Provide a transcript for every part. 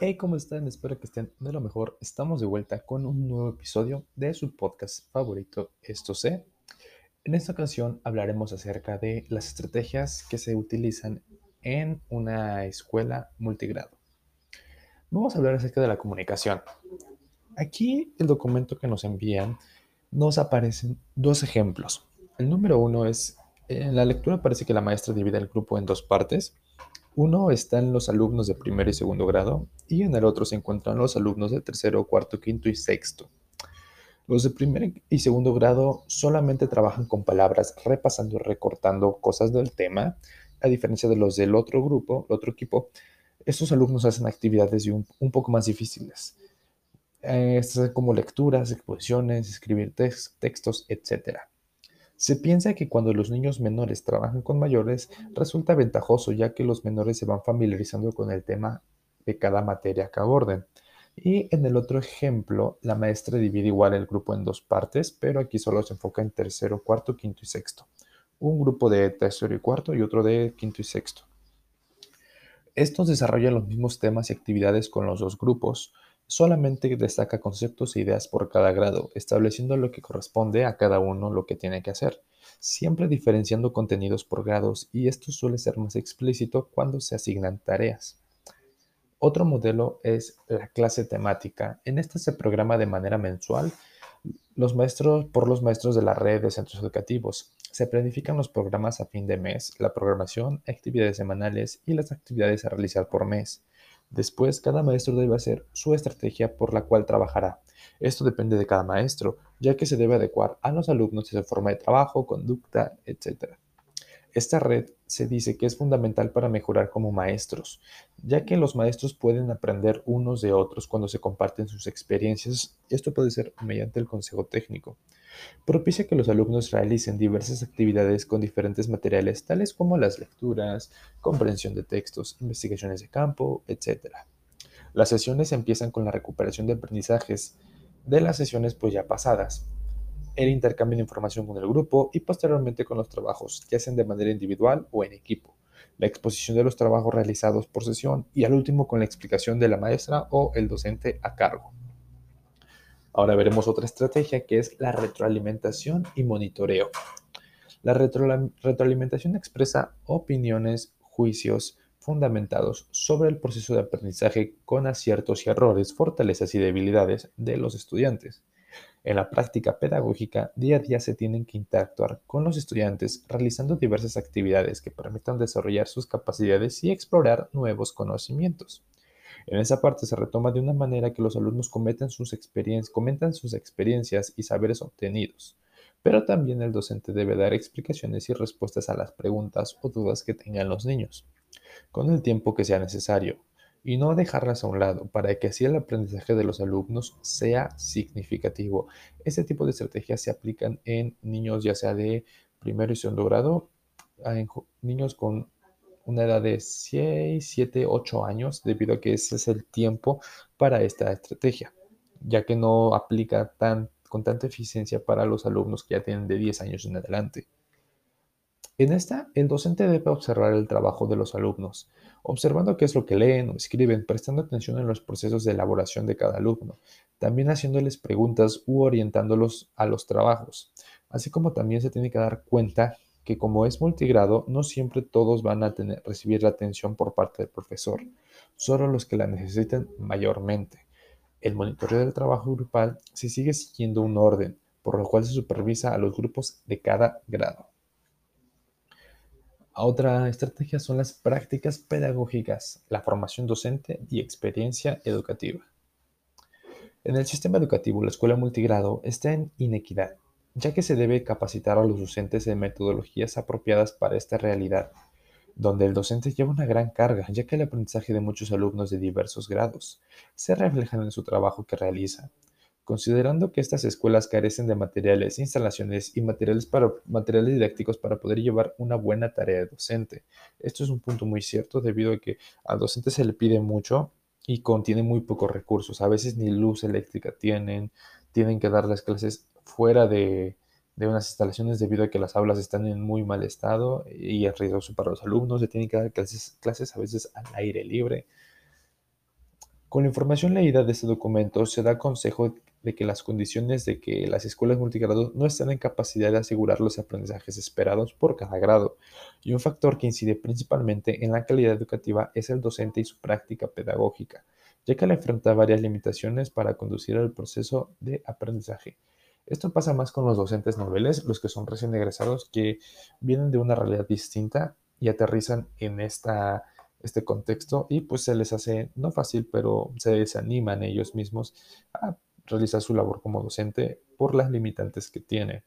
Hey, ¿cómo están? Espero que estén de lo mejor. Estamos de vuelta con un nuevo episodio de su podcast favorito, Esto sé. En esta ocasión hablaremos acerca de las estrategias que se utilizan en una escuela multigrado. Vamos a hablar acerca de la comunicación. Aquí el documento que nos envían nos aparecen dos ejemplos. El número uno es, en la lectura parece que la maestra divide el grupo en dos partes uno están los alumnos de primero y segundo grado y en el otro se encuentran los alumnos de tercero, cuarto, quinto y sexto. Los de primer y segundo grado solamente trabajan con palabras, repasando y recortando cosas del tema, a diferencia de los del otro grupo, el otro equipo. Estos alumnos hacen actividades un, poco más difíciles. Eh, como lecturas, exposiciones, escribir textos, etc. Se piensa que cuando los niños menores trabajan con mayores resulta ventajoso ya que los menores se van familiarizando con el tema de cada materia que aborden. Y en el otro ejemplo, la maestra divide igual el grupo en dos partes, pero aquí solo se enfoca en tercero, cuarto, quinto y sexto. Un grupo de tercero y cuarto y otro de quinto y sexto. Estos desarrollan los mismos temas y actividades con los dos grupos, Solamente destaca conceptos e ideas por cada grado, estableciendo lo que corresponde a cada uno lo que tiene que hacer, siempre diferenciando contenidos por grados y esto suele ser más explícito cuando se asignan tareas. Otro modelo es la clase temática. En esta se programa de manera mensual los maestros por los maestros de la red de centros educativos. Se planifican los programas a fin de mes, la programación, actividades semanales y las actividades a realizar por mes. Después, cada maestro debe hacer su estrategia por la cual trabajará. Esto depende de cada maestro, ya que se debe adecuar a los alumnos y su forma de trabajo, conducta, etc. Esta red se dice que es fundamental para mejorar como maestros, ya que los maestros pueden aprender unos de otros cuando se comparten sus experiencias. Esto puede ser mediante el consejo técnico. Propicia que los alumnos realicen diversas actividades con diferentes materiales, tales como las lecturas, comprensión de textos, investigaciones de campo, etc. Las sesiones empiezan con la recuperación de aprendizajes de las sesiones pues ya pasadas, el intercambio de información con el grupo y posteriormente con los trabajos, ya sean de manera individual o en equipo, la exposición de los trabajos realizados por sesión y al último con la explicación de la maestra o el docente a cargo. Ahora veremos otra estrategia que es la retroalimentación y monitoreo. La retroalimentación expresa opiniones, juicios fundamentados sobre el proceso de aprendizaje con aciertos y errores, fortalezas y debilidades de los estudiantes. En la práctica pedagógica, día a día se tienen que interactuar con los estudiantes realizando diversas actividades que permitan desarrollar sus capacidades y explorar nuevos conocimientos. En esa parte se retoma de una manera que los alumnos comentan sus experiencias y saberes obtenidos, pero también el docente debe dar explicaciones y respuestas a las preguntas o dudas que tengan los niños, con el tiempo que sea necesario, y no dejarlas a un lado para que así el aprendizaje de los alumnos sea significativo. Este tipo de estrategias se aplican en niños ya sea de primero y segundo grado, niños con una edad de 6, 7, 8 años, debido a que ese es el tiempo para esta estrategia, ya que no aplica tan, con tanta eficiencia para los alumnos que ya tienen de 10 años en adelante. En esta, el docente debe observar el trabajo de los alumnos, observando qué es lo que leen o escriben, prestando atención en los procesos de elaboración de cada alumno, también haciéndoles preguntas u orientándolos a los trabajos, así como también se tiene que dar cuenta que como es multigrado, no siempre todos van a tener, recibir la atención por parte del profesor, solo los que la necesiten mayormente. El monitoreo del trabajo grupal se sigue siguiendo un orden, por lo cual se supervisa a los grupos de cada grado. Otra estrategia son las prácticas pedagógicas, la formación docente y experiencia educativa. En el sistema educativo, la escuela multigrado está en inequidad, ya que se debe capacitar a los docentes en metodologías apropiadas para esta realidad, donde el docente lleva una gran carga, ya que el aprendizaje de muchos alumnos de diversos grados se refleja en su trabajo que realiza, Considerando que estas escuelas carecen de materiales, instalaciones y materiales, para, materiales didácticos para poder llevar una buena tarea docente. Esto es un punto muy cierto debido a que al docente se le pide mucho y contiene muy pocos recursos. A veces ni luz eléctrica tienen, tienen que dar las clases fuera de, unas instalaciones debido a que las aulas están en muy mal estado y es riesgoso para los alumnos. Se tienen que dar clases, clases a veces al aire libre. Con la información leída de este documento se da consejo de que las condiciones de que las escuelas multigrado no están en capacidad de asegurar los aprendizajes esperados por cada grado, y un factor que incide principalmente en la calidad educativa es el docente y su práctica pedagógica, ya que le enfrenta varias limitaciones para conducir el proceso de aprendizaje. Esto pasa más con los docentes noveles, los que son recién egresados, que vienen de una realidad distinta y aterrizan en esta este contexto y pues se les hace no fácil, pero se desaniman ellos mismos a realizar su labor como docente por las limitantes que tiene.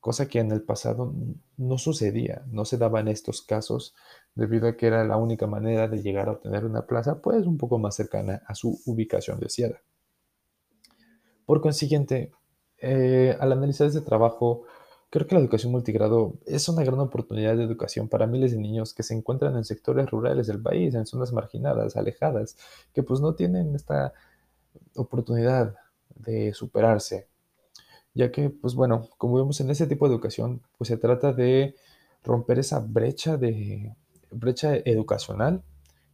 Cosa que en el pasado no sucedía, no se daba en estos casos debido a que era la única manera de llegar a obtener una plaza pues un poco más cercana a su ubicación deseada. Por consiguiente, eh, al analizar este trabajo, Creo que la educación multigrado es una gran oportunidad de educación para miles de niños que se encuentran en sectores rurales del país, en zonas marginadas, alejadas, que pues no tienen esta oportunidad de superarse. Ya que, pues bueno, como vemos en ese tipo de educación, pues se trata de romper esa brecha de brecha educacional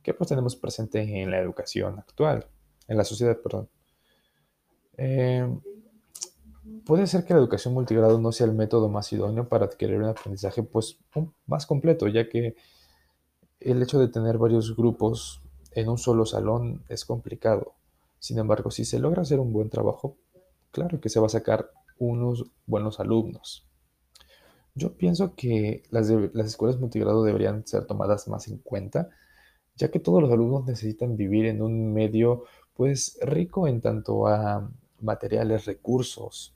que pues tenemos presente en la educación actual, en la sociedad, perdón. Eh, Puede ser que la educación multigrado no sea el método más idóneo para adquirir un aprendizaje pues, más completo, ya que el hecho de tener varios grupos en un solo salón es complicado. Sin embargo, si se logra hacer un buen trabajo, claro que se va a sacar unos buenos alumnos. Yo pienso que las, las escuelas multigrado deberían ser tomadas más en cuenta, ya que todos los alumnos necesitan vivir en un medio pues rico en tanto a materiales, recursos,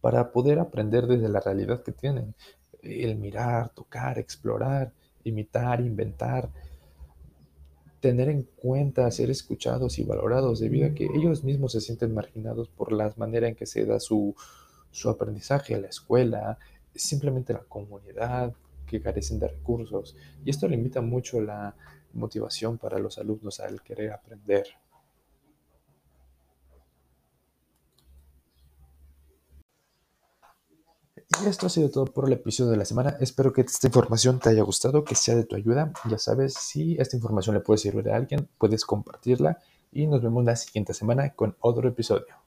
para poder aprender desde la realidad que tienen. El mirar, tocar, explorar, imitar, inventar, tener en cuenta, ser escuchados y valorados debido a que ellos mismos se sienten marginados por la manera en que se da su, su aprendizaje, la escuela, simplemente la comunidad, que carecen de recursos. Y esto limita mucho la motivación para los alumnos al querer aprender. Y esto ha sido todo por el episodio de la semana. Espero que esta información te haya gustado, que sea de tu ayuda. Ya sabes, si esta información le puede servir a alguien, puedes compartirla y nos vemos la siguiente semana con otro episodio.